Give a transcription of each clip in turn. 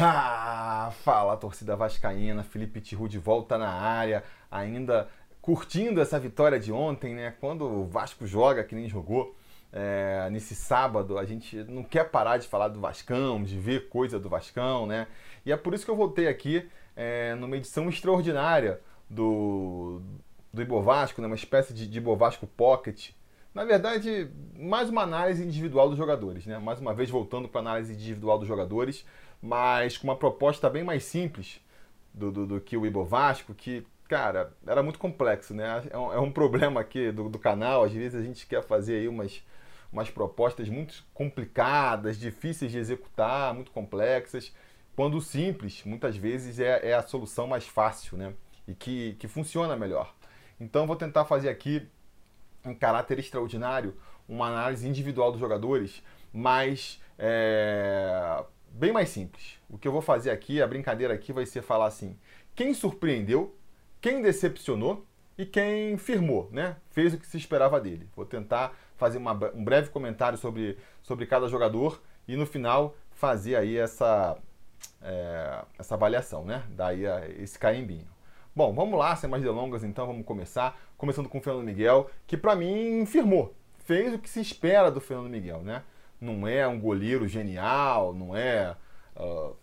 Ah, fala torcida vascaína, Felipe Tiru de volta na área, ainda curtindo essa vitória de ontem, né? Quando o Vasco joga, que nem jogou é, nesse sábado, a gente não quer parar de falar do Vascão, de ver coisa do Vascão, né? E é por isso que eu voltei aqui é, numa edição extraordinária do, do Ibovasco, né? uma espécie de, de Ibovasco Pocket. Na verdade, mais uma análise individual dos jogadores, né? Mais uma vez voltando para a análise individual dos jogadores mas com uma proposta bem mais simples do, do, do que o Ibovasco, que, cara, era muito complexo, né? É um, é um problema aqui do, do, canal, às vezes a gente quer fazer aí umas, umas propostas muito complicadas, difíceis de executar, muito complexas, quando o simples, muitas vezes, é, é a solução mais fácil, né? E que, que funciona melhor. Então, vou tentar fazer aqui, em caráter extraordinário, uma análise individual dos jogadores, mas é, bem mais simples. O que eu vou fazer aqui, a brincadeira aqui vai ser falar assim: quem surpreendeu, quem decepcionou e quem firmou, né? Fez o que se esperava dele. Vou tentar fazer uma, um breve comentário sobre, sobre cada jogador e no final fazer aí essa, é, essa avaliação, né? Daí esse carimbinho. Bom, vamos lá, sem mais delongas, então vamos começar. Começando com o Fernando Miguel, que para mim firmou, fez o que se espera do Fernando Miguel, né? Não é um goleiro genial, não é uh,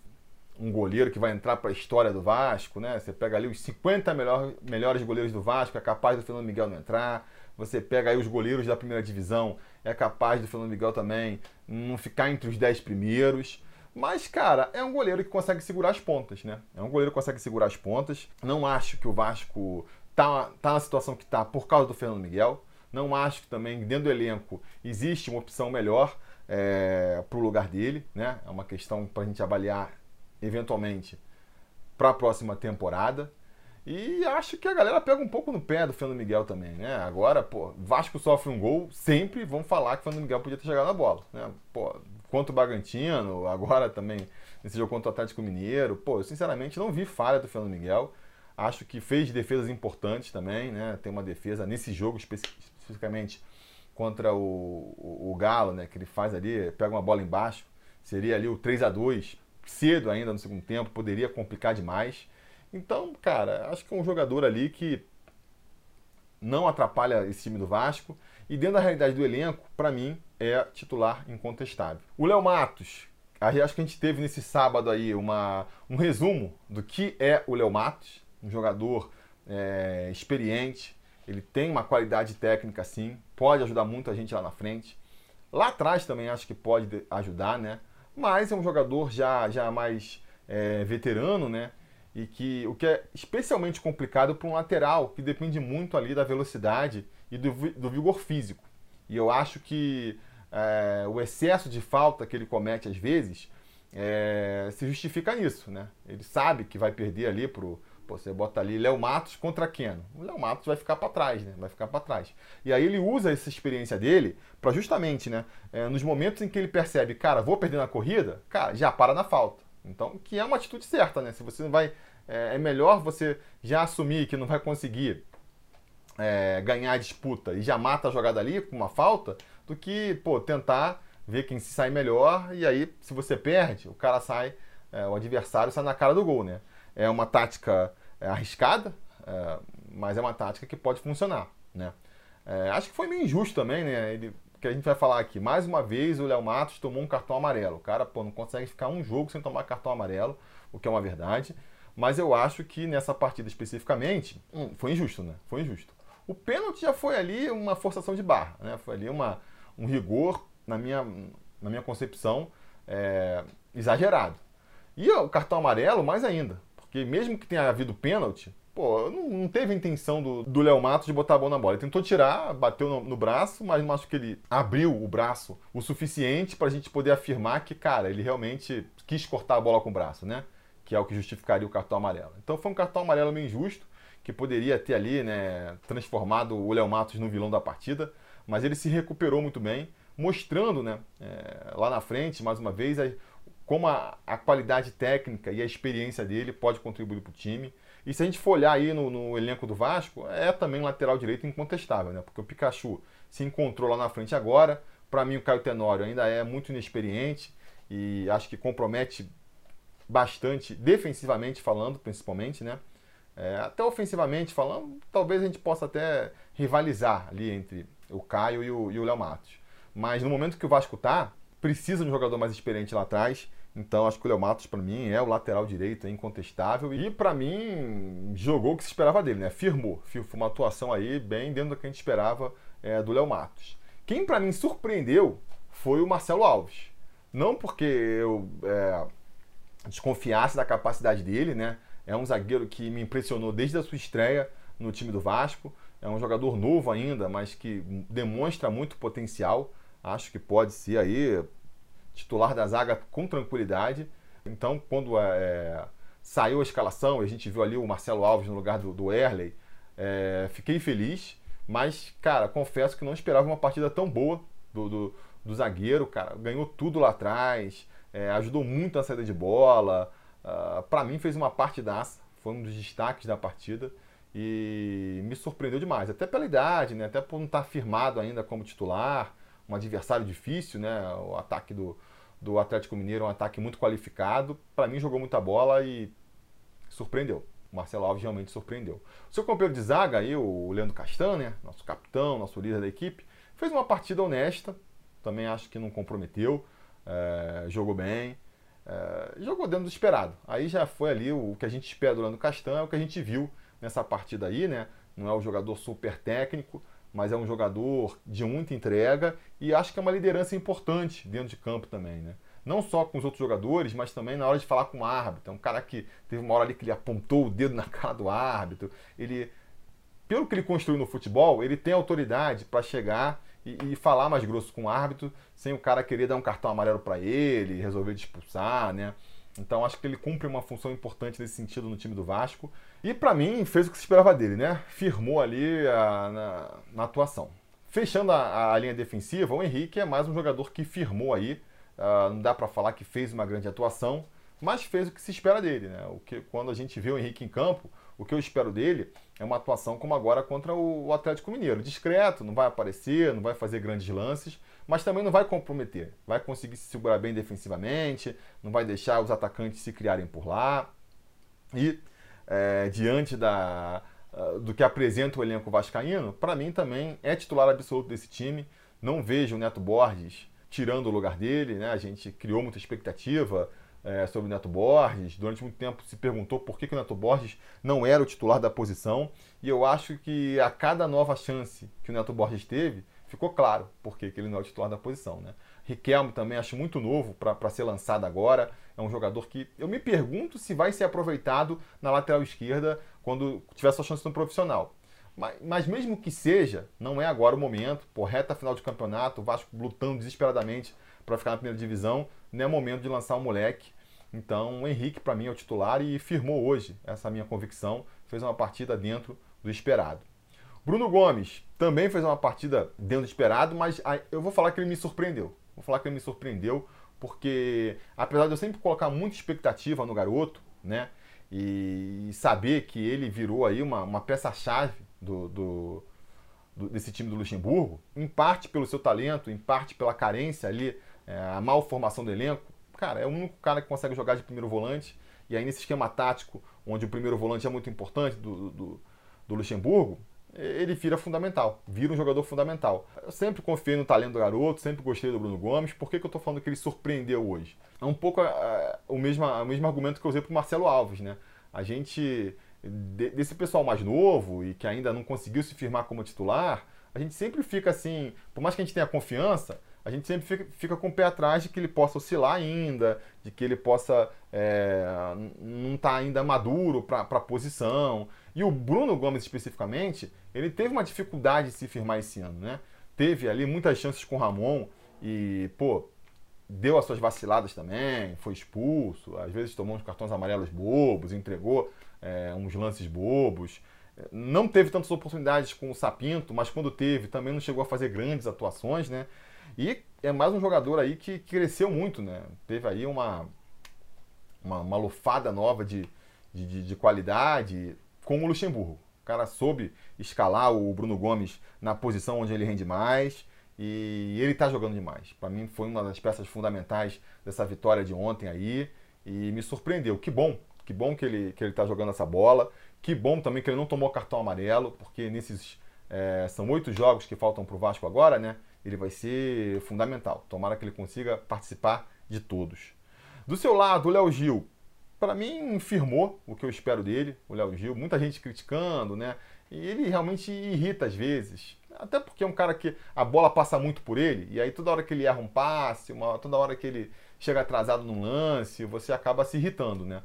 um goleiro que vai entrar para a história do Vasco, né? Você pega ali os 50 melhor, melhores goleiros do Vasco, é capaz do Fernando Miguel não entrar. Você pega aí os goleiros da primeira divisão, é capaz do Fernando Miguel também não ficar entre os 10 primeiros. Mas, cara, é um goleiro que consegue segurar as pontas, né? É um goleiro que consegue segurar as pontas. Não acho que o Vasco tá, tá na situação que tá por causa do Fernando Miguel. Não acho que também dentro do elenco existe uma opção melhor é, para o lugar dele, né? É uma questão para a gente avaliar eventualmente para a próxima temporada. E acho que a galera pega um pouco no pé do Fernando Miguel também, né? Agora, pô, Vasco sofre um gol, sempre vão falar que o Fernando Miguel podia ter chegado na bola, né? Pô, contra o Bragantino, agora também nesse jogo contra o Atlético Mineiro, pô, eu sinceramente não vi falha do Fernando Miguel. Acho que fez defesas importantes também, né? Tem uma defesa nesse jogo especificamente contra o, o, o, Galo, né? Que ele faz ali, pega uma bola embaixo, seria ali o 3 a 2 cedo ainda no segundo tempo, poderia complicar demais. Então, cara, acho que é um jogador ali que não atrapalha esse time do Vasco. E dentro da realidade do elenco, para mim, é titular incontestável. O Léo Matos, acho que a gente teve nesse sábado aí uma, um resumo do que é o Léo Matos, um jogador é, experiente, ele tem uma qualidade técnica, sim, pode ajudar muito a gente lá na frente. Lá atrás também acho que pode ajudar, né? Mas é um jogador já, já mais é, veterano, né? E que o que é especialmente complicado para um lateral, que depende muito ali da velocidade e do, do vigor físico. E eu acho que é, o excesso de falta que ele comete às vezes é, se justifica nisso, né? Ele sabe que vai perder ali pro Pô, você bota ali Léo Matos contra Keno. O Léo Matos vai ficar para trás, né? Vai ficar para trás. E aí ele usa essa experiência dele para justamente, né? É, nos momentos em que ele percebe, cara, vou perder na corrida, cara, já para na falta. Então, que é uma atitude certa, né? Se você não vai. É, é melhor você já assumir que não vai conseguir é, ganhar a disputa e já mata a jogada ali com uma falta, do que, pô, tentar ver quem se sai melhor e aí, se você perde, o cara sai, é, o adversário sai na cara do gol, né? É uma tática é, arriscada, é, mas é uma tática que pode funcionar, né? É, acho que foi meio injusto também, né? Ele, que a gente vai falar aqui. Mais uma vez, o Léo Matos tomou um cartão amarelo. O cara, pô, não consegue ficar um jogo sem tomar cartão amarelo, o que é uma verdade. Mas eu acho que nessa partida especificamente, hum, foi injusto, né? Foi injusto. O pênalti já foi ali uma forçação de barra, né? Foi ali uma, um rigor, na minha, na minha concepção, é, exagerado. E o cartão amarelo, mais ainda. Porque mesmo que tenha havido pênalti, pô, não, não teve intenção do Léo Matos de botar a bola na bola. Ele tentou tirar, bateu no, no braço, mas não acho que ele abriu o braço o suficiente para a gente poder afirmar que, cara, ele realmente quis cortar a bola com o braço, né? Que é o que justificaria o cartão amarelo. Então foi um cartão amarelo meio injusto, que poderia ter ali, né, transformado o Léo Matos no vilão da partida, mas ele se recuperou muito bem, mostrando, né, é, lá na frente, mais uma vez, como a, a, qualidade técnica e a experiência dele pode contribuir para o time. E se a gente for olhar aí no, no, elenco do Vasco, é também lateral direito incontestável, né? Porque o Pikachu se encontrou lá na frente agora. Para mim, o Caio Tenório ainda é muito inexperiente e acho que compromete bastante, defensivamente falando, principalmente, né? É, até ofensivamente falando, talvez a gente possa até rivalizar ali entre o Caio e o Léo Matos. Mas no momento que o Vasco tá, precisa de um jogador mais experiente lá atrás. Então acho que o Léo Matos, para mim, é o lateral direito, é incontestável. E para mim, jogou o que se esperava dele, né? Firmou. Foi uma atuação aí bem dentro do que a gente esperava é, do Léo Matos. Quem para mim surpreendeu foi o Marcelo Alves. Não porque eu é, desconfiasse da capacidade dele, né? É um zagueiro que me impressionou desde a sua estreia no time do Vasco. É um jogador novo ainda, mas que demonstra muito potencial. Acho que pode ser aí titular da zaga com tranquilidade. Então, quando é, saiu a escalação a gente viu ali o Marcelo Alves no lugar do, do Erley, é, fiquei feliz. Mas, cara, confesso que não esperava uma partida tão boa do, do, do zagueiro, cara. Ganhou tudo lá atrás, é, ajudou muito na saída de bola. Uh, ah, para mim fez uma partidaça, foi um dos destaques da partida e me surpreendeu demais, até pela idade, né? até por não estar firmado ainda como titular, um adversário difícil, né? o ataque do, do Atlético Mineiro um ataque muito qualificado, para mim jogou muita bola e surpreendeu. O Marcelo Alves realmente surpreendeu. O seu companheiro de zaga aí, o Leandro Castan, né? nosso capitão, nosso líder da equipe, fez uma partida honesta, também acho que não comprometeu, é, jogou bem, é, jogou dentro do esperado. Aí já foi ali o, que a gente espera do Leandro Castan, é o que a gente viu nessa partida aí, né? Não é um jogador super técnico, mas é um jogador de muita entrega e acho que é uma liderança importante dentro de campo também, né? Não só com os outros jogadores, mas também na hora de falar com o árbitro. É um cara que teve uma hora ali que ele apontou o dedo na cara do árbitro. Ele, pelo que ele construiu no futebol, ele tem autoridade para chegar e, e, falar mais grosso com o árbitro, sem o cara querer dar um cartão amarelo para ele, resolver expulsar, né? Então acho que ele cumpre uma função importante nesse sentido no time do Vasco. E para mim fez o que se esperava dele, né? Firmou ali a, na, na, atuação. Fechando a, a, linha defensiva, o Henrique é mais um jogador que firmou aí. Uh, não dá para falar que fez uma grande atuação, mas fez o que se espera dele, né? O que quando a gente vê o Henrique em campo, o que eu espero dele é uma atuação como agora contra o Atlético Mineiro. Discreto, não vai aparecer, não vai fazer grandes lances, mas também não vai comprometer. Vai conseguir se segurar bem defensivamente, não vai deixar os atacantes se criarem por lá. E é, diante da, ah, do que apresenta o elenco vascaíno, para mim também é titular absoluto desse time. Não vejo o Neto Borges tirando o lugar dele, né? A gente criou muita expectativa é, sobre o Neto Borges. Durante muito tempo se perguntou por que, que o Neto Borges não era o titular da posição. E eu acho que a cada nova chance que o Neto Borges teve, ficou claro por que, ele não é o titular da posição. Né? Riquelme também acho muito novo para ser lançado agora. É um jogador que eu me pergunto se vai ser aproveitado na lateral esquerda quando tiver sua chance no profissional. Mas, mas, mesmo que seja, não é agora o momento. Por reta final de campeonato, o Vasco lutando desesperadamente para ficar na primeira divisão, não é momento de lançar o moleque. Então, o Henrique, para mim, é o titular e firmou hoje essa minha convicção. Fez uma partida dentro do esperado. Bruno Gomes também fez uma partida dentro do esperado, mas eu vou falar que ele me surpreendeu. Vou falar que ele me surpreendeu, porque apesar de eu sempre colocar muita expectativa no garoto, né? E saber que ele virou aí uma, uma peça-chave do, do, do, desse time do Luxemburgo, em parte pelo seu talento, em parte pela carência ali, é, a malformação do elenco, cara, é o único cara que consegue jogar de primeiro volante. E aí, nesse esquema tático, onde o primeiro volante é muito importante do, do, do Luxemburgo, ele vira fundamental, vira um jogador fundamental. Eu sempre confiei no talento do garoto, sempre gostei do Bruno Gomes. Por que, que eu estou falando que ele surpreendeu hoje? É um pouco uh, o, mesmo, o mesmo argumento que eu usei para Marcelo Alves, né? A gente, desse pessoal mais novo e que ainda não conseguiu se firmar como titular, a gente sempre fica assim, por mais que a gente tenha confiança, a gente sempre fica, fica, com o pé atrás de que ele possa oscilar ainda, de que ele possa é, não estar tá ainda maduro para a posição. E o Bruno Gomes especificamente, ele teve uma dificuldade de se firmar esse ano, né? Teve ali muitas chances com o Ramon e, pô, deu as suas vaciladas também, foi expulso, às vezes tomou uns cartões amarelos bobos, entregou é, uns lances bobos. Não teve tantas oportunidades com o Sapinto, mas quando teve também não chegou a fazer grandes atuações, né? E é mais um jogador aí que cresceu muito, né? Teve aí uma, uma, uma lufada nova de, de, de qualidade com o Luxemburgo. O cara soube escalar o Bruno Gomes na posição onde ele rende mais e ele está jogando demais. Para mim foi uma das peças fundamentais dessa vitória de ontem aí e me surpreendeu. Que bom, que bom que ele que ele está jogando essa bola. Que bom também que ele não tomou cartão amarelo, porque nesses é, são oito jogos que faltam para o Vasco agora, né? Ele vai ser fundamental. Tomara que ele consiga participar de todos. Do seu lado, o Léo Gil, para mim, firmou o que eu espero dele, o Léo Gil. Muita gente criticando, né? E ele realmente irrita às vezes. Até porque é um cara que a bola passa muito por ele, e aí toda hora que ele erra um passe, uma, toda hora que ele chega atrasado num lance, você acaba se irritando, né?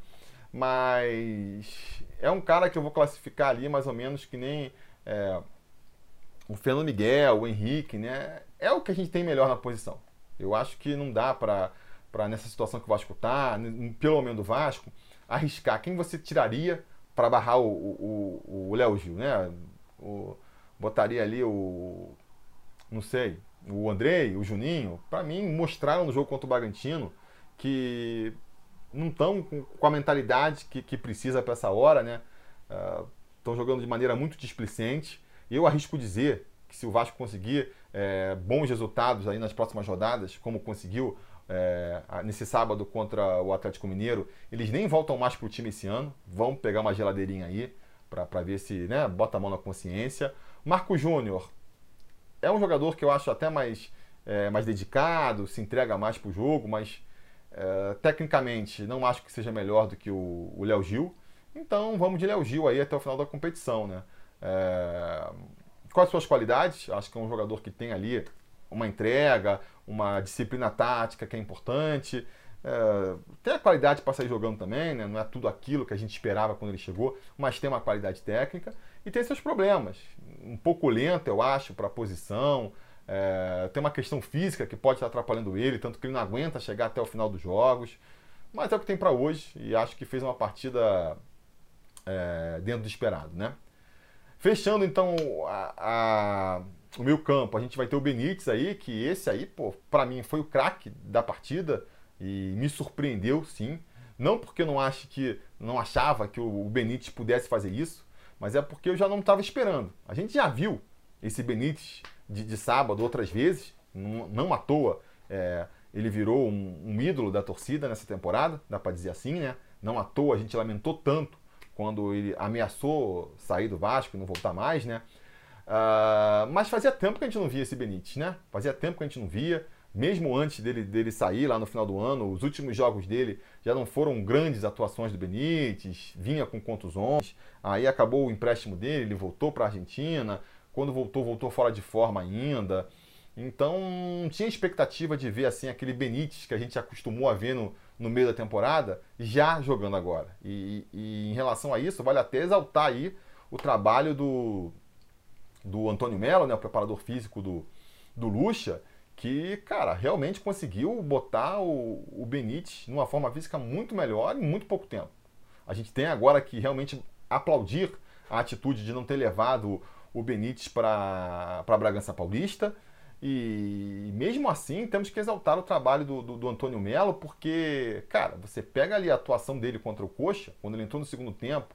Mas é um cara que eu vou classificar ali mais ou menos que nem é, o Fernando Miguel, o Henrique, né? É o que a gente tem melhor na posição. Eu acho que não dá para para nessa situação que o Vasco está, pelo menos do Vasco, arriscar quem você tiraria para barrar o Léo Gil, né? O, botaria ali o. Não sei, o Andrei, o Juninho. Para mim, mostraram no jogo contra o Bragantino que não estão com a mentalidade que, que precisa para essa hora, né? Estão uh, jogando de maneira muito displicente. Eu arrisco dizer que se o Vasco conseguir é, bons resultados aí nas próximas rodadas, como conseguiu é, nesse sábado contra o Atlético Mineiro, eles nem voltam mais para o time esse ano, vão pegar uma geladeirinha aí para ver se né, bota a mão na consciência. Marco Júnior é um jogador que eu acho até mais, é, mais dedicado, se entrega mais para o jogo, mas é, tecnicamente não acho que seja melhor do que o Léo Gil. Então vamos de Léo Gil aí até o final da competição. Né? É, quais as suas qualidades? Acho que é um jogador que tem ali uma entrega, uma disciplina tática que é importante. É, tem a qualidade para sair jogando também, né? não é tudo aquilo que a gente esperava quando ele chegou, mas tem uma qualidade técnica e tem seus problemas. Um pouco lento, eu acho, para a posição. É, tem uma questão física que pode estar atrapalhando ele, tanto que ele não aguenta chegar até o final dos jogos. Mas é o que tem para hoje e acho que fez uma partida é, dentro do esperado, né? Fechando então a, a o meu campo, a gente vai ter o Benítez aí, que esse aí, pô, para mim foi o craque da partida e me surpreendeu, sim. Não porque eu não acho que não achava que o Benítez pudesse fazer isso, mas é porque eu já não estava esperando. A gente já viu esse Benítez de, de sábado outras vezes, não, não à toa. É, ele virou um, um, ídolo da torcida nessa temporada, dá para dizer assim, né? Não à toa a gente lamentou tanto quando ele ameaçou sair do Vasco e não voltar mais, né? Uh, mas fazia tempo que a gente não via esse Benítez, né? Fazia tempo que a gente não via. Mesmo antes dele, dele sair lá no final do ano, os últimos jogos dele já não foram grandes atuações do Benítez, vinha com contusões, aí acabou o empréstimo dele, ele voltou para a Argentina, quando voltou, voltou fora de forma ainda. Então, não tinha expectativa de ver assim aquele Benítez que a gente acostumou a ver no, no meio da temporada, já jogando agora. E, e, em relação a isso, vale até exaltar aí o trabalho do, do Antônio Melo, né, o preparador físico do, do Lucha, que, cara, realmente conseguiu botar o, o Benítez numa forma física muito melhor em muito pouco tempo. A gente tem agora que realmente aplaudir a atitude de não ter levado o Benítez para Bragança Paulista. E mesmo assim, temos que exaltar o trabalho do, do, do Antônio Melo, porque, cara, você pega ali a atuação dele contra o Coxa, quando ele entrou no segundo tempo,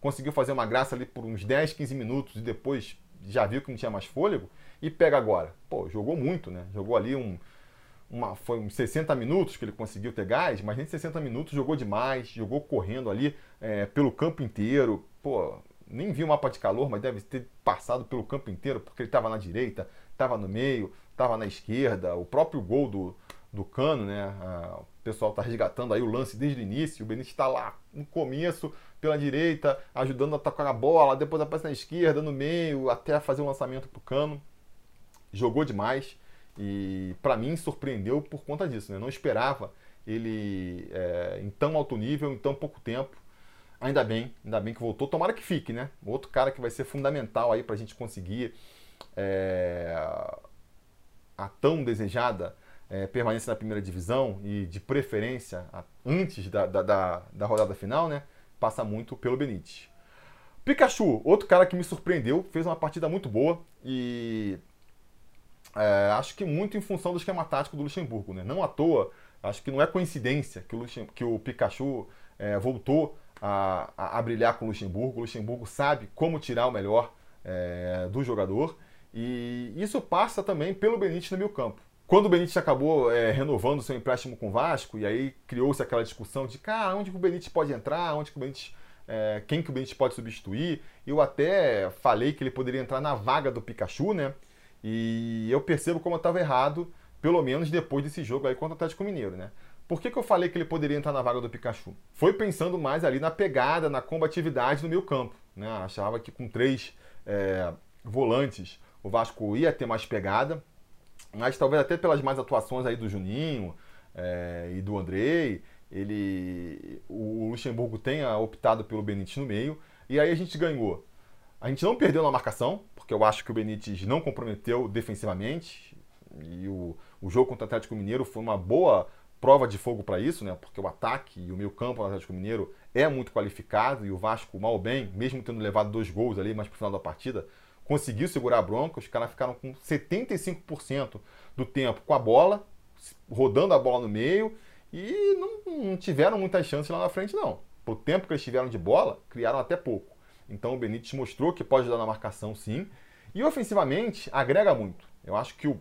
conseguiu fazer uma graça ali por uns 10, 15 minutos e depois já viu que não tinha mais fôlego, e pega agora. Pô, jogou muito, né? Jogou ali um. Uma, foi uns 60 minutos que ele conseguiu ter gás, mas nem 60 minutos jogou demais, jogou correndo ali é, pelo campo inteiro. Pô, nem vi o mapa de calor, mas deve ter passado pelo campo inteiro, porque ele estava na direita, estava no meio, estava na esquerda. O próprio gol do, do Cano, né? o pessoal está resgatando aí o lance desde o início. O Benítez está lá no começo, pela direita, ajudando a tocar a bola, depois aparece na esquerda, no meio, até fazer um lançamento para o Cano. Jogou demais e, para mim, surpreendeu por conta disso. Né? Não esperava ele é, em tão alto nível, em tão pouco tempo. Ainda bem, ainda bem que voltou. Tomara que fique, né? Outro cara que vai ser fundamental aí para a gente conseguir é, a tão desejada é, permanência na primeira divisão e de preferência antes da, da, da, da rodada final, né? Passa muito pelo Benítez. Pikachu, outro cara que me surpreendeu, fez uma partida muito boa e é, acho que muito em função do esquema tático do Luxemburgo, né? Não à toa, acho que não é coincidência que o, que o Pikachu é, voltou a, a, a, brilhar com o Luxemburgo. O Luxemburgo sabe como tirar o melhor é, do jogador e isso passa também pelo Benítez no meio campo. Quando o Benítez acabou é, renovando seu empréstimo com o Vasco, e aí criou-se aquela discussão de, cara, onde que o Benítez pode entrar, onde que o Benítez, é, quem que o Benítez pode substituir. Eu até falei que ele poderia entrar na vaga do Pikachu, né? E eu percebo como eu estava errado, pelo menos depois desse jogo aí contra o Atlético Mineiro, né? Por que, que eu falei que ele poderia entrar na vaga do Pikachu? Foi pensando mais ali na pegada, na combatividade no meio campo. Né? Achava que com três é, volantes o Vasco ia ter mais pegada, mas talvez até pelas mais atuações aí do Juninho é, e do Andrei, ele, o Luxemburgo tenha optado pelo Benítez no meio, e aí a gente ganhou. A gente não perdeu na marcação, porque eu acho que o Benítez não comprometeu defensivamente, e o, o jogo contra o Atlético Mineiro foi uma boa prova de fogo para isso, né? Porque o ataque e o meio campo do Atlético Mineiro é muito qualificado e o Vasco, mal ou bem, mesmo tendo levado dois gols ali, mas pro final da partida, conseguiu segurar a bronca. Os caras ficaram com 75% do tempo com a bola, rodando a bola no meio e não, não tiveram muitas chances lá na frente, não. Pro tempo que eles tiveram de bola, criaram até pouco. Então o Benítez mostrou que pode dar na marcação, sim. E ofensivamente, agrega muito. Eu acho que o,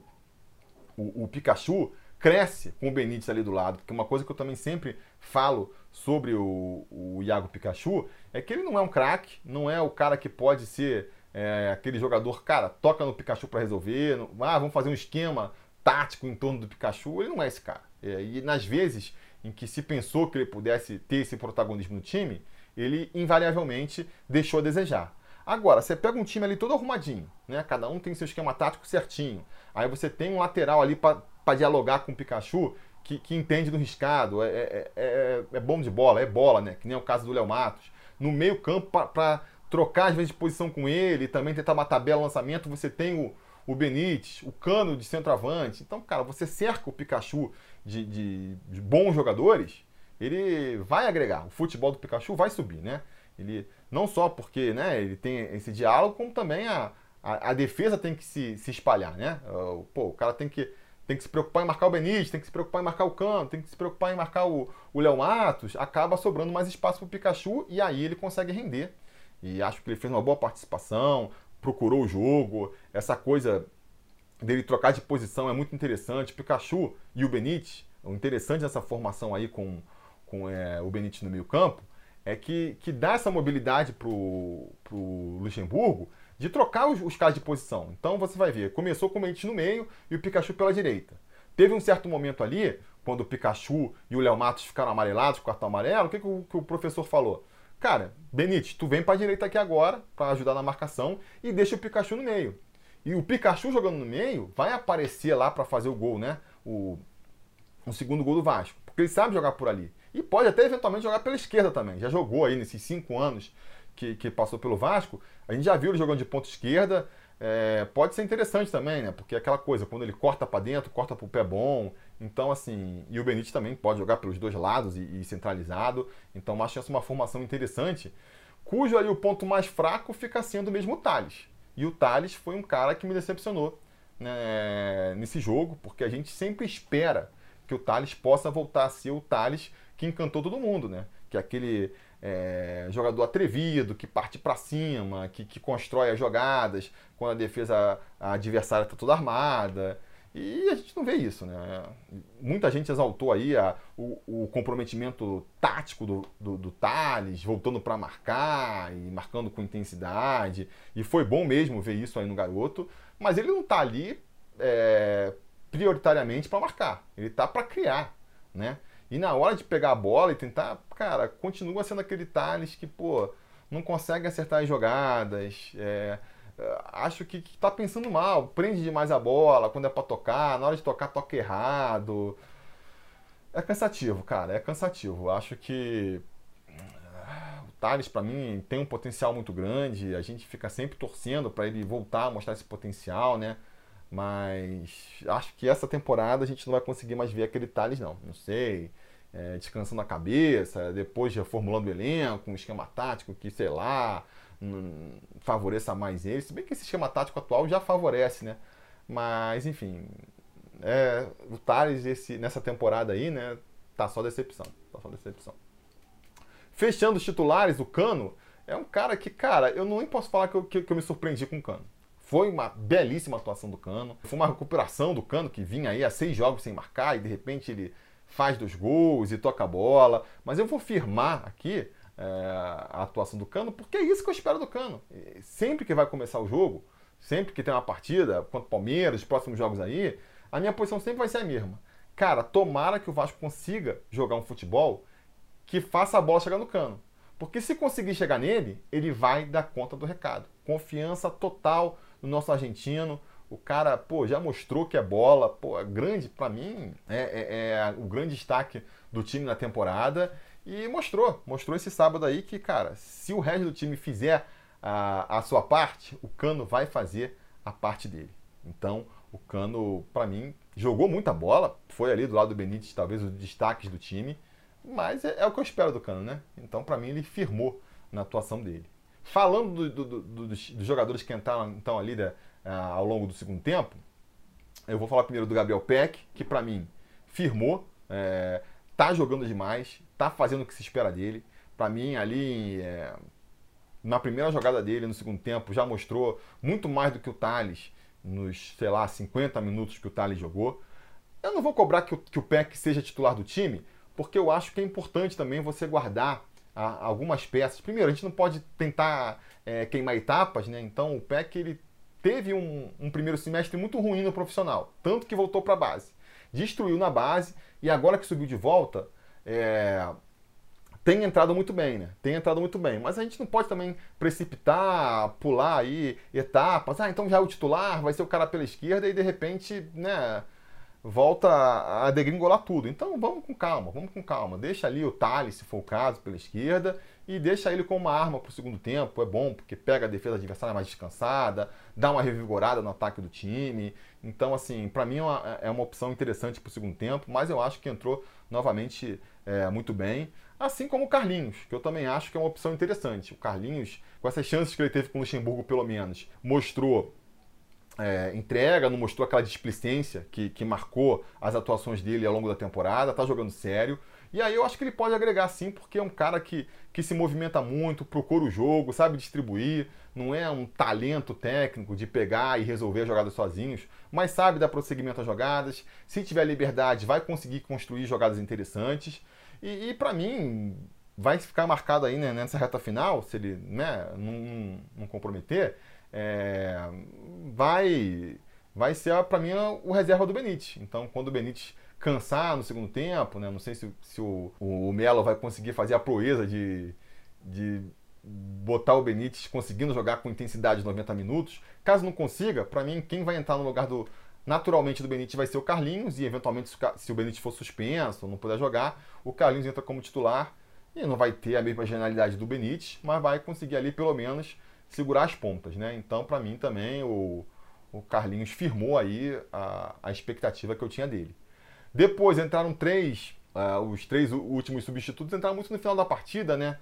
o, o Pikachu cresce com o Benítez ali do lado, porque uma coisa que eu também sempre falo sobre o, o Iago Pikachu é que ele não é um craque, não é o cara que pode ser é, aquele jogador, cara, toca no Pikachu para resolver, ah, vamos fazer um esquema tático em torno do Pikachu, ele não é esse cara. É, e nas vezes em que se pensou que ele pudesse ter esse protagonismo no time, ele invariavelmente deixou a desejar. Agora, você pega um time ali todo arrumadinho, né? Cada um tem seu esquema tático certinho. Aí você tem um lateral ali para dialogar com o Pikachu que, que entende do riscado, é, é, é, é, bom de bola, é bola, né? Que nem é o caso do Léo Matos. No meio campo, para trocar às vezes de posição com ele, também tentar uma tabela lançamento, você tem o, o Benítez, o Cano de centroavante. Então, cara, você cerca o Pikachu de, de, de bons jogadores, ele vai agregar. O futebol do Pikachu vai subir, né? Ele não só porque né, ele tem esse diálogo, como também a, a, a defesa tem que se, se espalhar, né? Pô, o cara tem que tem que se preocupar em marcar o Benítez, tem que se preocupar em marcar o Cano, tem que se preocupar em marcar o, o Léo Matos, acaba sobrando mais espaço para o Pikachu e aí ele consegue render. E acho que ele fez uma boa participação, procurou o jogo, essa coisa dele trocar de posição é muito interessante. Pikachu e o Benítez, o interessante dessa formação aí com, com é, o Benítez no meio campo, é que, que dá essa mobilidade para o Luxemburgo de trocar os, os caras de posição. Então você vai ver, começou com o Mendes no meio e o Pikachu pela direita. Teve um certo momento ali, quando o Pikachu e o Léo Matos ficaram amarelados com o cartão amarelo, o que, que, o, que o professor falou? Cara, Benítez, tu vem para a direita aqui agora para ajudar na marcação e deixa o Pikachu no meio. E o Pikachu jogando no meio vai aparecer lá para fazer o gol, né? O, o segundo gol do Vasco. Porque ele sabe jogar por ali. E pode até eventualmente jogar pela esquerda também. Já jogou aí nesses cinco anos que, que passou pelo Vasco, a gente já viu ele jogando de ponta esquerda. É, pode ser interessante também, né? Porque é aquela coisa, quando ele corta para dentro, corta para o pé bom. Então, assim, e o Benítez também pode jogar pelos dois lados e, e centralizado. Então, acho essa uma formação interessante, cujo ali o ponto mais fraco fica sendo mesmo o Thales. E o Thales foi um cara que me decepcionou né, nesse jogo, porque a gente sempre espera que o Thales possa voltar a ser o Thales que encantou todo mundo, né? Que é aquele é, jogador atrevido, que parte para cima, que, que constrói as jogadas quando a defesa a adversária está toda armada. E a gente não vê isso, né? Muita gente exaltou aí a, o, o, comprometimento tático do, do, do Thales, voltando para marcar e marcando com intensidade. E foi bom mesmo ver isso aí no garoto, mas ele não está ali é, prioritariamente para marcar, ele está para criar, né? E na hora de pegar a bola e tentar, cara, continua sendo aquele Thales que, pô, não consegue acertar as jogadas. É, é acho que, que tá pensando mal, prende demais a bola quando é para tocar, na hora de tocar, toca errado. É cansativo, cara, é cansativo. Acho que ah, o Thales, para mim, tem um potencial muito grande. A gente fica sempre torcendo para ele voltar a mostrar esse potencial, né? Mas acho que essa temporada a gente não vai conseguir mais ver aquele Thales, não. Não sei. É, descansando a cabeça, depois reformulando o elenco, um esquema tático que, sei lá, favoreça mais ele. Se bem que esse esquema tático atual já favorece, né? Mas, enfim, é, o Thales esse, nessa temporada aí, né? Tá só decepção. Tá só decepção. Fechando os titulares, o Cano é um cara que, cara, eu nem posso falar que eu, que, que eu me surpreendi com o Cano Foi uma belíssima atuação do Cano. Foi uma recuperação do Cano que vinha aí a seis jogos sem marcar e de repente ele faz dois gols e toca a bola. Mas eu vou firmar aqui é, a atuação do Cano porque é isso que eu espero do Cano. Sempre que vai começar o jogo, sempre que tem uma partida contra o Palmeiras, os próximos jogos aí, a minha posição sempre vai ser a mesma. Cara, tomara que o Vasco consiga jogar um futebol que faça a bola chegar no Cano. Porque se conseguir chegar nele, ele vai dar conta do recado. Confiança total no nosso argentino. O cara, pô, já mostrou que é bola, pô, é grande, para mim, é, é, é, o grande destaque do time na temporada. E mostrou, mostrou esse sábado aí que, cara, se o resto do time fizer a, a sua parte, o Cano vai fazer a parte dele. Então, o Cano, para mim, jogou muita bola, foi ali do lado do Benítez, talvez os destaques do time, mas é, é o que eu espero do Cano, né? Então, para mim, ele firmou na atuação dele. Falando do, do, do, dos, dos, jogadores que entraram então ali né, ao longo do segundo tempo, eu vou falar primeiro do Gabriel Peck, que para mim firmou, é, tá jogando demais, tá fazendo o que se espera dele. Para mim, ali é, na primeira jogada dele no segundo tempo, já mostrou muito mais do que o Thales nos, sei lá, 50 minutos que o Thales jogou. Eu não vou cobrar que o, que o Peck seja titular do time, porque eu acho que é importante também você guardar algumas peças. Primeiro, a gente não pode tentar é, queimar etapas, né? Então o PEC ele teve um, um, primeiro semestre muito ruim no profissional, tanto que voltou para a base. Destruiu na base e agora que subiu de volta, é, tem entrado muito bem, né? Tem entrado muito bem. Mas a gente não pode também precipitar, pular aí etapas. Ah, então já é o titular, vai ser o cara pela esquerda e de repente, né? Volta a degringolar tudo. Então vamos com calma, vamos com calma. Deixa ali o Thales, se for o caso, pela esquerda, e deixa ele como uma arma para o segundo tempo. É bom, porque pega a defesa adversária mais descansada, dá uma revigorada no ataque do time. Então, assim, para mim é uma, é uma, opção interessante para o segundo tempo, mas eu acho que entrou novamente é, muito bem. Assim como o Carlinhos, que eu também acho que é uma opção interessante. O Carlinhos, com essas chances que ele teve com o Luxemburgo, pelo menos, mostrou é, entrega, não mostrou aquela displicência que, que marcou as atuações dele ao longo da temporada, tá jogando sério. E aí eu acho que ele pode agregar sim, porque é um cara que, que se movimenta muito, procura o jogo, sabe distribuir, não é um talento técnico de pegar e resolver as jogadas sozinhos, mas sabe dar prosseguimento às jogadas. Se tiver liberdade, vai conseguir construir jogadas interessantes. E, e para mim, vai ficar marcado aí né, nessa reta final, se ele né, não, não comprometer, é, vai vai ser para mim o reserva do Benítez. Então, quando o Benítez cansar no segundo tempo, né, não sei se, se o, o, Melo vai conseguir fazer a proeza de, de botar o Benítez conseguindo jogar com intensidade 90 minutos. Caso não consiga, para mim, quem vai entrar no lugar do naturalmente do Benítez vai ser o Carlinhos e eventualmente se o Benítez for suspenso ou não puder jogar, o Carlinhos entra como titular e não vai ter a mesma genialidade do Benítez, mas vai conseguir ali pelo menos segurar as pontas, né? Então, para mim também, o, o Carlinhos firmou aí a, a expectativa que eu tinha dele. Depois entraram três, uh, os três últimos substitutos entraram muito no final da partida, né?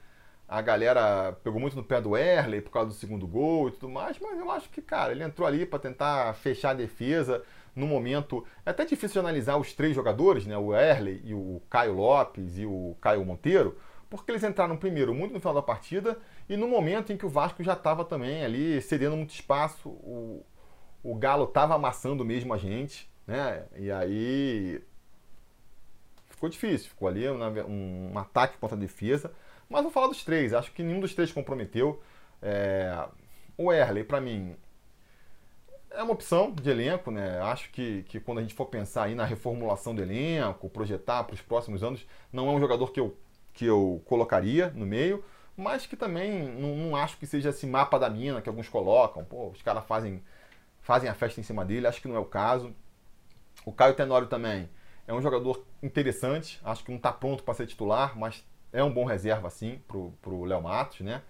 A galera pegou muito no pé do Erley por causa do segundo gol e tudo mais, mas eu acho que, cara, ele entrou ali para tentar fechar a defesa no momento. É até difícil analisar os três jogadores, né? O Erley e o Caio Lopes e o Caio Monteiro, porque eles entraram primeiro muito no final da partida e no momento em que o Vasco já estava também ali cedendo muito espaço, o, o Galo estava amassando mesmo a gente, né? E aí ficou difícil, ficou ali um, um ataque contra a defesa. Mas vou falar dos três, acho que nenhum dos três comprometeu. É... O Erley, para mim, é uma opção de elenco, né? Acho que, que quando a gente for pensar aí na reformulação do elenco, projetar para os próximos anos, não é um jogador que eu que eu colocaria no meio, mas que também não, não acho que seja esse mapa da mina que alguns colocam. Pô, os caras fazem, fazem a festa em cima dele, acho que não é o caso. O Caio Tenório também é um jogador interessante, acho que não está pronto para ser titular, mas é um bom reserva sim pro, pro Léo Matos, né?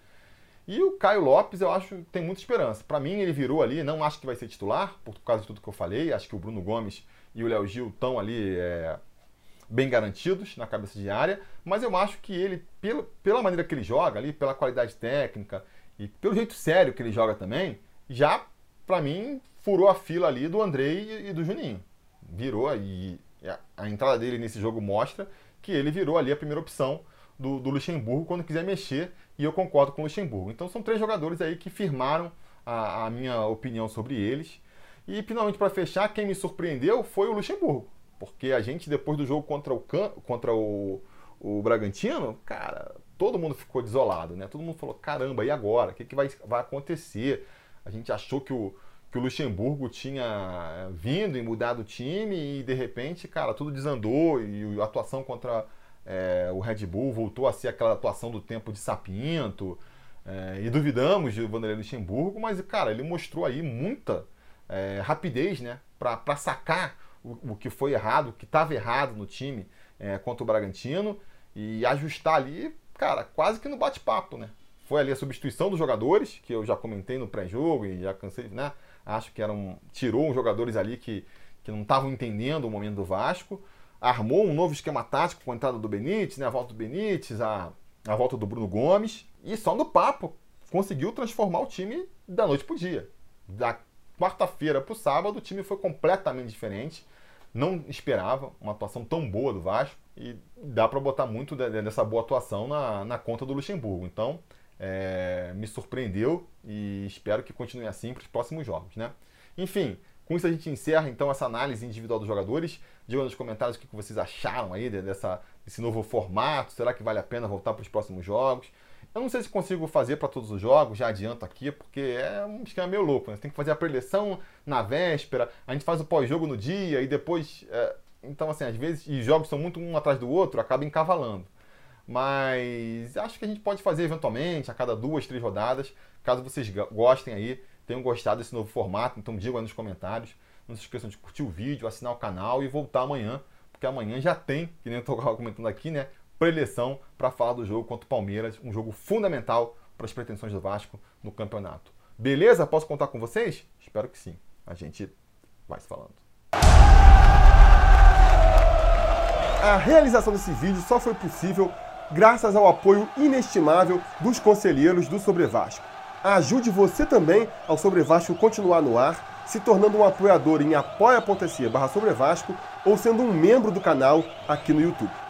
E o Caio Lopes, eu acho que tem muita esperança. Para mim, ele virou ali, não acho que vai ser titular, por causa de tudo que eu falei. Acho que o Bruno Gomes e o Léo Gil estão ali é, bem garantidos na cabeça de área, mas eu acho que ele, pela, pela maneira que ele joga ali, pela qualidade técnica e pelo jeito sério que ele joga também, já, para mim, furou a fila ali do Andrei e do Juninho. Virou e a entrada dele nesse jogo mostra que ele virou ali a primeira opção do, do Luxemburgo quando quiser mexer, e eu concordo com o Luxemburgo. Então são três jogadores aí que firmaram a, a minha opinião sobre eles. E finalmente, para fechar, quem me surpreendeu foi o Luxemburgo. Porque a gente, depois do jogo contra o, Can... contra o, o Bragantino, cara, todo mundo ficou desolado, né? Todo mundo falou: caramba, e agora? O que, que vai, vai acontecer? A gente achou que o, que o Luxemburgo tinha eh, vindo e mudado o time e de repente, cara, tudo desandou e a atuação contra é, o Red Bull voltou a ser aquela atuação do tempo de Sapinto. É, e duvidamos de Vanderlei Luxemburgo, mas, cara, ele mostrou aí muita é, rapidez, né, para sacar o, que foi errado, o que estava errado no time contra o Bragantino e ajustar ali, cara, quase que no bate-papo, né? Foi ali a substituição dos jogadores, que eu já comentei no pré-jogo e já cansei, né? Acho que eram. tirou uns jogadores ali que, que não estavam entendendo o momento do Vasco. Armou um novo esquema tático com a entrada do Benítez, né, a volta do Benítez, a, a volta do Bruno Gomes. E só no papo conseguiu transformar o time da noite para o dia. Da quarta-feira para o sábado, o time foi completamente diferente. Não esperava uma atuação tão boa do Vasco e dá para botar muito dessa boa atuação na, na conta do Luxemburgo. Então, é, me surpreendeu e espero que continue assim para os próximos jogos, né? Enfim, com isso a gente encerra então essa análise individual dos jogadores. Digam nos comentários o que vocês acharam aí dessa, desse novo formato. Será que vale a pena voltar para os próximos jogos? Eu não sei se consigo fazer para todos os jogos, já adianto aqui, porque é um esquema meio louco. Né? Você tem que fazer a preleção na véspera, a gente faz o pós-jogo no dia e depois. É... Então, assim, às vezes, e jogos são muito um atrás do outro, acaba encavalando. Mas acho que a gente pode fazer eventualmente, a cada duas, três rodadas, caso vocês gostem aí, tenham gostado desse novo formato, então digam aí nos comentários. Não se esqueçam de curtir o vídeo, assinar o canal e voltar amanhã, porque amanhã já tem, que nem eu estou comentando aqui, né? Preleção para falar do jogo contra o Palmeiras, um jogo fundamental para as pretensões do Vasco no campeonato. Beleza? Posso contar com vocês? Espero que sim. A gente vai se falando. A realização desse vídeo só foi possível graças ao apoio inestimável dos conselheiros do Sobre Vasco. Ajude você também ao Sobre Vasco continuar no ar, se tornando um apoiador em apoia.se barra Sobre Vasco ou sendo um membro do canal aqui no YouTube.